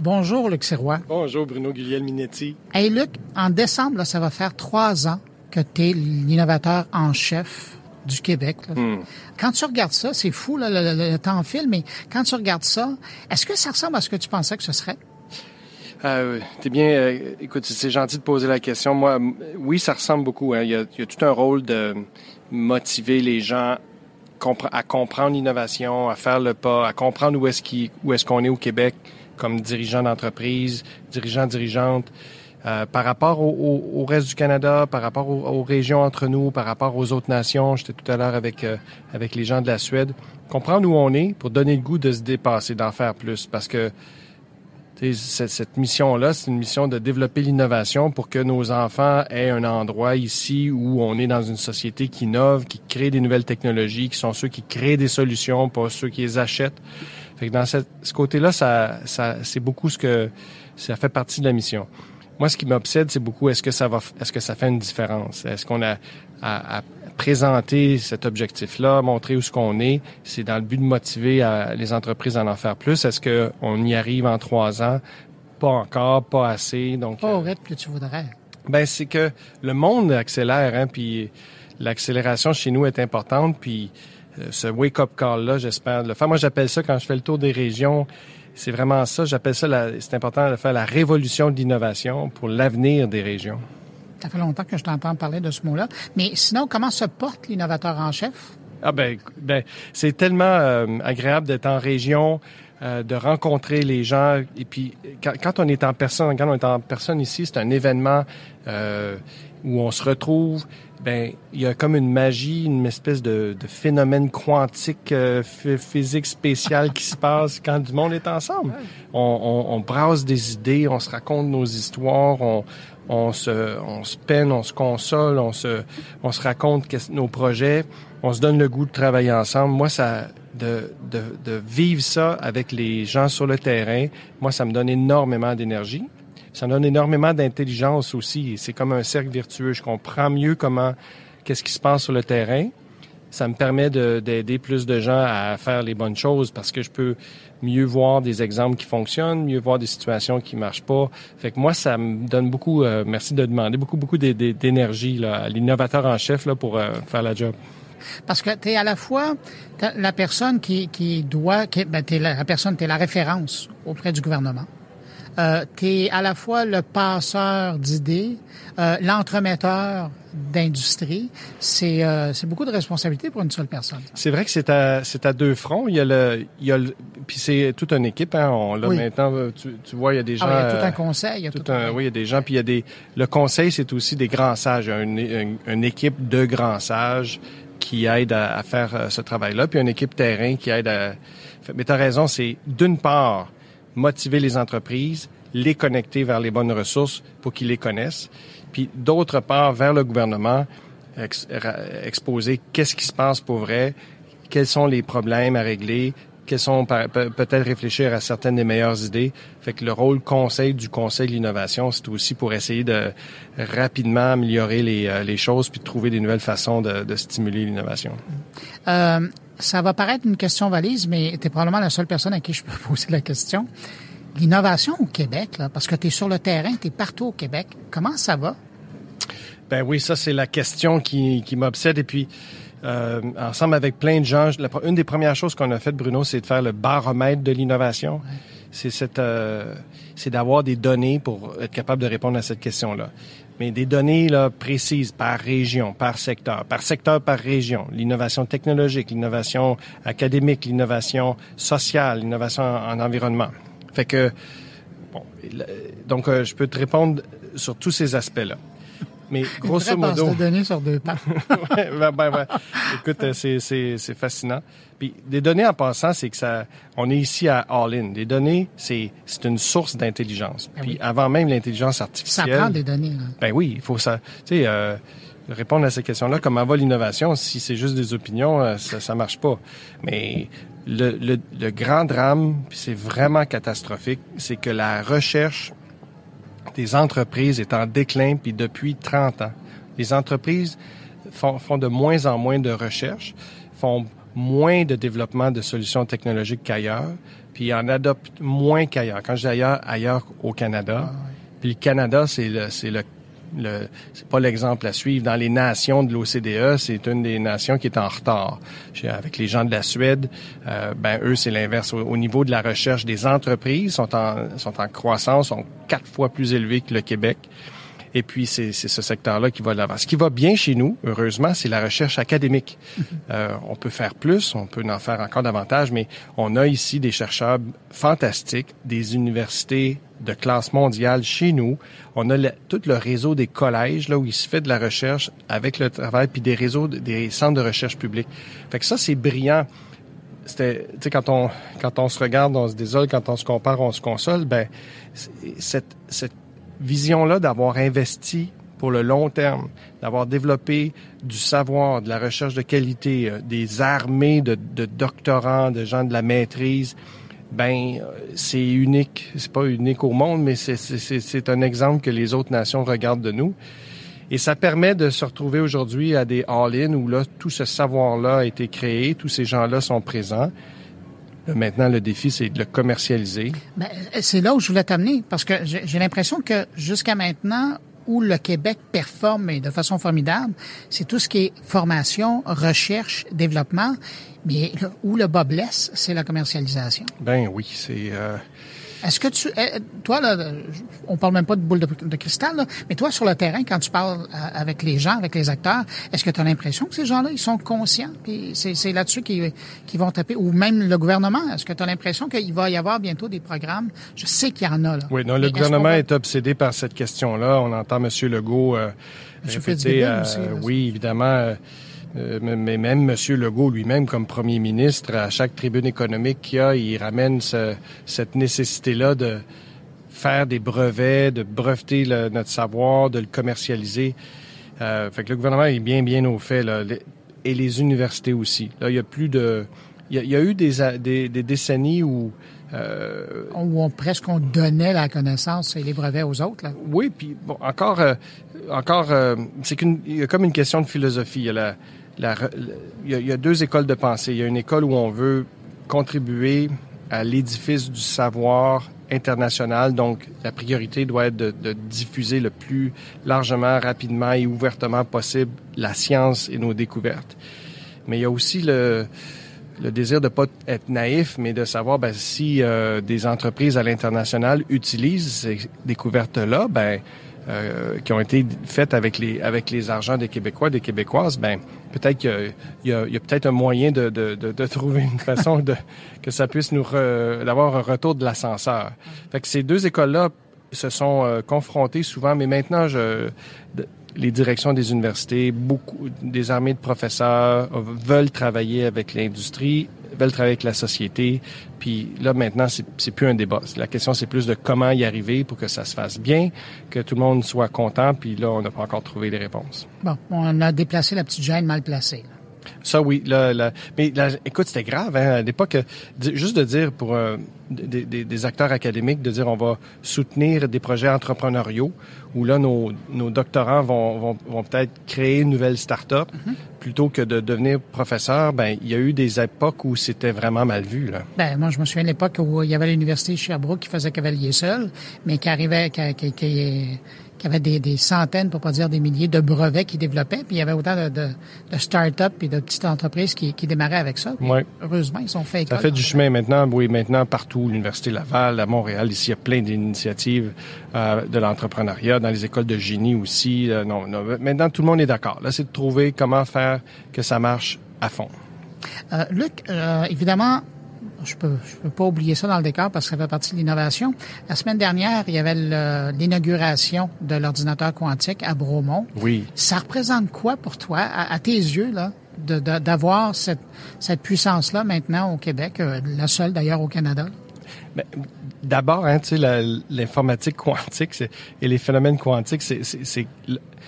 Bonjour, Luc Sirois. Bonjour, Bruno Guglielminetti. Hey, Luc, en décembre, ça va faire trois ans que tu es l'innovateur en chef du Québec. Hmm. Quand tu regardes ça, c'est fou, là, le, temps file, mais quand tu regardes ça, est-ce que ça ressemble à ce que tu pensais que ce serait? Euh, T'es bien. Euh, écoute, c'est gentil de poser la question. Moi, oui, ça ressemble beaucoup. Hein. Il, y a, il, y a, tout un rôle de motiver les gens à comprendre l'innovation, à faire le pas, à comprendre où est-ce où est-ce qu'on est au Québec comme dirigeant d'entreprise, dirigeant, dirigeante, euh, par rapport au, au, reste du Canada, par rapport aux, régions entre nous, par rapport aux autres nations. J'étais tout à l'heure avec euh, avec les gens de la Suède. Comprendre où on est pour donner le goût de se dépasser, d'en faire plus, parce que cette, cette mission-là, c'est une mission de développer l'innovation pour que nos enfants aient un endroit ici où on est dans une société qui innove, qui crée des nouvelles technologies, qui sont ceux qui créent des solutions, pas ceux qui les achètent. Fait que dans ce côté-là, ça, ça c'est beaucoup ce que ça fait partie de la mission. Moi, ce qui m'obsède, c'est beaucoup est-ce que ça va, est-ce que ça fait une différence? Est-ce qu'on a à, présenter cet objectif-là, montrer où ce qu'on est, c'est dans le but de motiver les entreprises à en faire plus. Est-ce qu'on y arrive en trois ans? Pas encore, pas assez. Donc pas au rythme que tu voudrais. Ben c'est que le monde accélère, hein, puis l'accélération chez nous est importante, puis euh, ce wake-up call-là, j'espère le faire. Moi, j'appelle ça, quand je fais le tour des régions, c'est vraiment ça. J'appelle ça, c'est important de faire la révolution de l'innovation pour l'avenir des régions. Ça fait longtemps que je t'entends parler de ce mot-là. Mais sinon, comment se porte l'innovateur en chef? Ah ben, ben c'est tellement euh, agréable d'être en région, euh, de rencontrer les gens. Et puis, quand, quand, on est en personne, quand on est en personne ici, c'est un événement euh, où on se retrouve ben il y a comme une magie, une espèce de, de phénomène quantique, euh, physique spécial qui se passe quand du monde est ensemble. On, on, on, brasse des idées, on se raconte nos histoires, on, on se, on se peine, on se console, on se, on se raconte nos projets, on se donne le goût de travailler ensemble. Moi, ça, de, de, de vivre ça avec les gens sur le terrain, moi, ça me donne énormément d'énergie. Ça donne énormément d'intelligence aussi. C'est comme un cercle vertueux. Je comprends mieux comment, qu'est-ce qui se passe sur le terrain. Ça me permet d'aider plus de gens à faire les bonnes choses parce que je peux mieux voir des exemples qui fonctionnent, mieux voir des situations qui marchent pas. Fait que moi, ça me donne beaucoup, euh, merci de demander, beaucoup, beaucoup d'énergie à l'innovateur en chef là, pour euh, faire la job. Parce que tu es à la fois la personne qui, qui doit, qui, ben, es la personne, tu es la référence auprès du gouvernement euh, tu es à la fois le passeur d'idées, euh, l'entremetteur d'industrie. C'est euh, beaucoup de responsabilité pour une seule personne. C'est vrai que c'est à à deux fronts. Il y a le il y a le, puis c'est toute une équipe. Hein. On, là maintenant, tu, tu, vois, il y a des gens. Ah, il y a tout un conseil. Il y a tout, un, oui, il y a des gens. Puis il y a des. Le conseil, c'est aussi des grands sages. Il y a une, une, équipe de grands sages qui aide à, à faire euh, ce travail-là, puis une équipe terrain qui aide à. Mais tu as raison, c'est d'une part motiver les entreprises, les connecter vers les bonnes ressources pour qu'ils les connaissent. Puis d'autre part, vers le gouvernement, exposer qu'est-ce qui se passe pour vrai, quels sont les problèmes à régler, quels sont peut-être réfléchir à certaines des meilleures idées. Fait que le rôle conseil du Conseil de l'innovation, c'est aussi pour essayer de rapidement améliorer les, euh, choses puis de trouver des nouvelles façons de, de stimuler l'innovation. Euh, ça va paraître une question valise, mais tu es probablement la seule personne à qui je peux poser la question. L'innovation au Québec, là, parce que tu es sur le terrain, tu es partout au Québec, comment ça va? Ben oui, ça c'est la question qui, qui m'obsède. Et puis, euh, ensemble avec plein de gens, une des premières choses qu'on a faites, Bruno, c'est de faire le baromètre de l'innovation. C'est euh, d'avoir des données pour être capable de répondre à cette question-là. Mais des données là précises par région, par secteur, par secteur, par région. L'innovation technologique, l'innovation académique, l'innovation sociale, l'innovation en environnement. Fait que, bon, donc euh, je peux te répondre sur tous ces aspects-là. Mais grosso Une modo. de données sur deux pattes. ouais, ben, ben, ben, écoute, euh, c'est, c'est, c'est fascinant. Puis des données en passant, c'est que ça, on est ici à All-in. Des données, c'est, c'est une source d'intelligence. Ah Puis avant même l'intelligence artificielle. Ça prend des données. Là. Ben oui, il faut ça. Tu sais, euh, répondre à ces questions-là, comment va l'innovation? Si c'est juste des opinions, euh, ça, ça marche pas. Mais le, le, le grand drame, c'est vraiment catastrophique, c'est que la recherche des entreprises est en déclin puis depuis 30 ans. Les entreprises font, font de moins en moins de recherche, font moins de développement de solutions technologiques qu'ailleurs. puis en adoptent moins qu'ailleurs. Quand je dis ailleurs, ailleurs au Canada. Ah, puis le Canada, c'est le, c'est le le, c'est pas l'exemple à suivre. Dans les nations de l'OCDE, c'est une des nations qui est en retard. Avec les gens de la Suède, euh, ben eux, c'est l'inverse. Au, niveau de la recherche des entreprises, sont en, sont en croissance, sont quatre fois plus élevés que le Québec. Et puis, c'est ce secteur-là qui va de l'avant. Ce qui va bien chez nous, heureusement, c'est la recherche académique. Euh, on peut faire plus, on peut en faire encore davantage, mais on a ici des chercheurs fantastiques, des universités de classe mondiale chez nous. On a tout le réseau des collèges là où il se fait de la recherche avec le travail, puis des réseaux, des centres de recherche publics. Fait que ça, c'est brillant. C'était, tu sais, quand on quand on se regarde, on se désole, quand on se compare, on se console. Ben, cette cette vision-là d'avoir investi pour le long terme, d'avoir développé du savoir, de la recherche de qualité, euh, des armées de, de, doctorants, de gens de la maîtrise, ben euh, c'est unique. C'est pas unique au monde, mais c'est un exemple que les autres nations regardent de nous. Et ça permet de se retrouver aujourd'hui à des all-in où là tout ce savoir-là a été créé, tous ces gens-là sont présents. Maintenant, le défi, c'est de le commercialiser. Ben, c'est là où je voulais t'amener, parce que j'ai l'impression que jusqu'à maintenant, où le Québec performe de façon formidable, c'est tout ce qui est formation, recherche, développement, mais où le bas blesse, c'est la commercialisation. Ben oui, c'est... Euh, est-ce que tu, eh, toi là, on parle même pas de boule de, cristal, là, mais toi sur le terrain, quand tu parles euh, avec les gens, avec les acteurs, est-ce que tu as l'impression que ces gens-là, ils sont conscients, puis c'est là-dessus qu'ils vont taper, ou même le gouvernement, est-ce que tu as l'impression qu'il va y avoir bientôt des programmes? Je sais qu'il y en a là. Oui, non, le gouvernement est obsédé par cette question-là. On entend M. Legault euh, répéter, euh, oui, évidemment. Euh, mais même M. Legault lui-même, comme premier ministre, à chaque tribune économique qu'il y a, il ramène cette nécessité-là de faire des brevets, de breveter notre savoir, de le commercialiser. Euh, fait que le gouvernement est bien, bien au fait, là, et les universités aussi. Là, il y a plus de... Il y a, eu des, des, des décennies où... Euh, où on, presque on donnait la connaissance et les brevets aux autres. Là. Oui, puis bon, encore, euh, encore, euh, c'est qu'une, il y a comme une question de philosophie. Il y a la, il, y a, deux écoles de pensée. Il y a une école où on veut contribuer à l'édifice du savoir international, donc la priorité doit être de, diffuser le plus largement, rapidement et ouvertement possible la science et nos découvertes. Mais il y a aussi le, le désir de pas être naïf, mais de savoir ben, si euh, des entreprises à l'international utilisent ces découvertes-là, ben euh, qui ont été faites avec les avec les argents des Québécois, des Québécoises, ben peut-être qu'il y a, peut-être un moyen de, de, de, trouver une façon de que ça puisse nous d'avoir un retour de l'ascenseur. Fait que ces deux écoles-là se sont euh, confrontées souvent, mais maintenant je les directions des universités, beaucoup des armées de professeurs veulent travailler avec l'industrie veulent travailler avec la société. Puis là, maintenant, c'est plus un débat. La question, c'est plus de comment y arriver pour que ça se fasse bien, que tout le monde soit content. Puis là, on n'a pas encore trouvé les réponses. Bon, on a déplacé la petite gêne mal placée. Ça, oui. Là, mais écoute, c'était grave hein, à l'époque. Juste de dire pour euh, des, des, acteurs académiques, de dire on va soutenir des projets entrepreneuriaux où là, nos, nos doctorants vont, vont, vont peut-être créer une nouvelle start-up mm-hmm. plutôt que de devenir professeur. Ben, il y a eu des époques où c'était vraiment mal vu. Là. Ben, moi, je me souviens de l'époque où il y avait l'université Sherbrooke qui faisait cavalier seul, mais qui arrivait, qui, qui, qui avait des, des, centaines, pour pas dire des milliers, de brevets qui développaient, puis il y avait autant de, de, de start-up et de petites entreprises qui, qui démarraient avec ça. Heureusement, ils sont faits. Ça fait du chemin maintenant, oui, maintenant partout, l'Université Laval, à Montréal, ici, il y a plein d'initiatives euh, de l'entrepreneuriat, dans les écoles de génie aussi. Euh, non, non, maintenant, tout le monde est d'accord. Là, c'est de trouver comment faire que ça marche à fond. Euh, Luc, évidemment, je peux, je peux pas oublier ça dans le décor parce que ça fait partie de l'innovation. La semaine dernière, il y avait l'inauguration de l'ordinateur quantique à Bromont. Oui. Ça représente quoi pour toi, à, tes yeux, là, d'avoir cette, cette puissance-là maintenant au Québec, euh, la seule d'ailleurs au Canada? Ben, D'abord, hein, tu sais, l'informatique quantique et les phénomènes quantiques, c'est,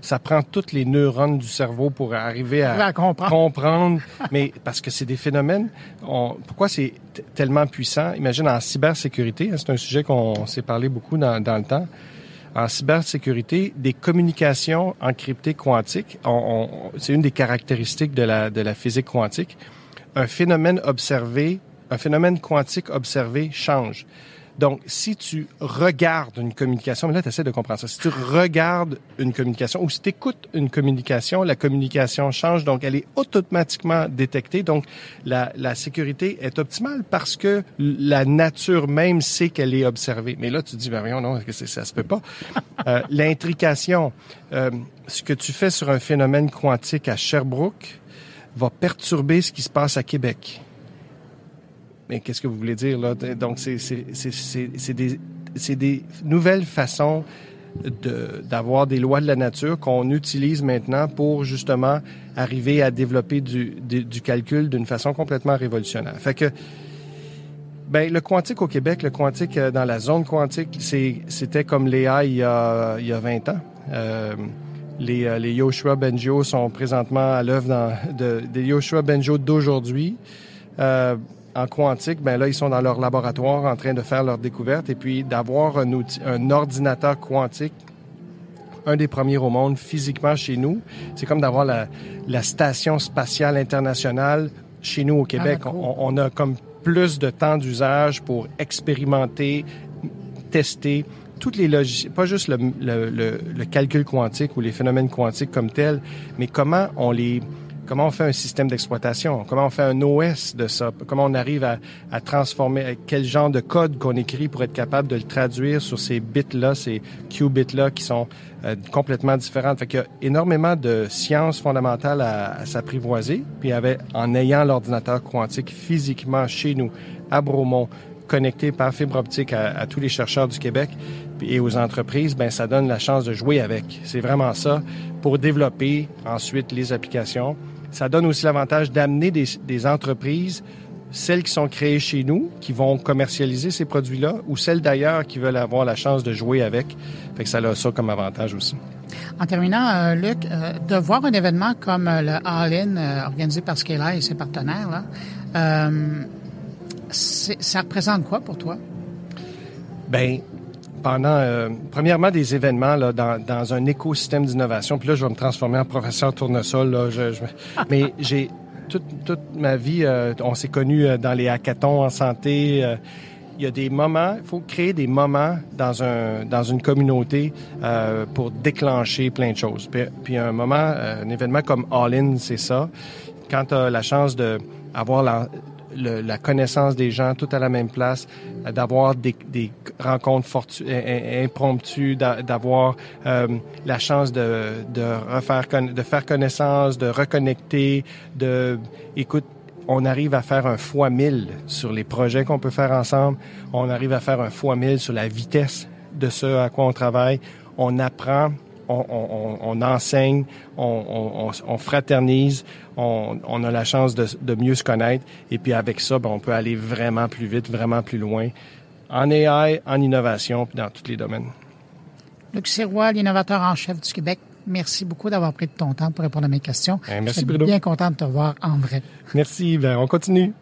ça prend toutes les neurones du cerveau pour arriver à, comprendre. mais parce que c'est des phénomènes. pourquoi c'est tellement puissant? Imagine en cybersécurité, hein, c'est un sujet qu'on s'est parlé beaucoup dans, dans le temps. En cybersécurité, des communications encryptées quantiques, c'est une des caractéristiques de la, de la physique quantique. Un phénomène observé un phénomène quantique observé change. Donc, si tu regardes une communication, mais là, tu essaies de comprendre ça. Si tu regardes une communication ou si tu écoutes une communication, la communication change, donc elle est automatiquement détectée. Donc, la, la sécurité est optimale parce que la nature même sait qu'elle est observée. Mais là, tu dis, ben voyons, non, ça se peut pas? Euh, L'intrication, euh, ce que tu fais sur un phénomène quantique à Sherbrooke va perturber ce qui se passe à Québec mais qu'est-ce que vous voulez dire là? Donc c'est des des nouvelles façons d'avoir des lois de la nature qu'on utilise maintenant pour justement arriver à développer du, du, calcul d'une façon complètement révolutionnaire. Fait que ben, le quantique au Québec, le quantique euh, dans la zone quantique, c'était comme l'AI il, y a, il y a 20 ans. Euh, les, euh, les Yoshua Benjo sont présentement à l'œuvre dans de, des Yoshua Benjo d'aujourd'hui. Euh, en quantique, ben là, ils sont dans leur laboratoire en train de faire leur découverte et puis d'avoir un, outil, un ordinateur quantique, un des premiers au monde physiquement chez nous. C'est comme d'avoir la, la, station spatiale internationale chez nous au ah, Québec. on, on, a comme plus de temps d'usage pour expérimenter, tester toutes les logiciels, pas juste le, le, le, le calcul quantique ou les phénomènes quantiques comme tels, mais comment on les Comment on fait un système d'exploitation? Comment on fait un OS de ça? Comment on arrive à, à transformer, quel genre de code qu'on écrit pour être capable de le traduire sur ces bits-là, ces qubits-là qui sont euh, complètement différentes. Fait qu'il y a énormément de sciences fondamentales à, s'apprivoiser. Puis avait, en ayant l'ordinateur quantique physiquement chez nous, à Bromont, connecté par fibre optique à, à, tous les chercheurs du Québec et aux entreprises, ben ça donne la chance de jouer avec. C'est vraiment ça pour développer ensuite les applications ça donne aussi l'avantage d'amener des, entreprises, celles qui sont créées chez nous, qui vont commercialiser ces produits-là, ou celles d'ailleurs qui veulent avoir la chance de jouer avec. Fait que ça a ça comme avantage aussi. En terminant, euh, Luc, euh, de voir un événement comme euh, le All-In organisé par Scala et ses partenaires, là, ça représente quoi pour toi? Ben, pendant, euh, premièrement, des événements là, dans, dans un écosystème d'innovation. Puis là, je vais me transformer en professeur tournesol. Là, je, je... mais j'ai toute, toute ma vie, euh, on s'est connus euh, dans les hackathons en santé. il y a des moments, il faut créer des moments dans un dans une communauté pour déclencher plein de choses. Puis, puis un moment, un événement comme All In, c'est ça. Quand tu as la chance de avoir la, la connaissance des gens tout à la même place, euh, d'avoir des, des, rencontres impromptues, d'avoir euh, la chance de, de refaire de faire connaissance, de reconnecter, de écoute on arrive à faire un fois mille sur les projets qu'on peut faire ensemble. On arrive à faire un fois mille sur la vitesse de ce à quoi on travaille. On apprend on, enseigne, on, fraternise, on, a la chance de, mieux se connaître. Et puis avec ça, ben, on peut aller vraiment plus vite, vraiment plus loin, en AI, en innovation, puis dans tous les domaines. Luc Sirois, l'innovateur en chef du Québec, merci beaucoup d'avoir pris de ton temps pour répondre à mes questions. Ben, merci, Je suis bien content de te voir en vrai. Merci, ben, on continue.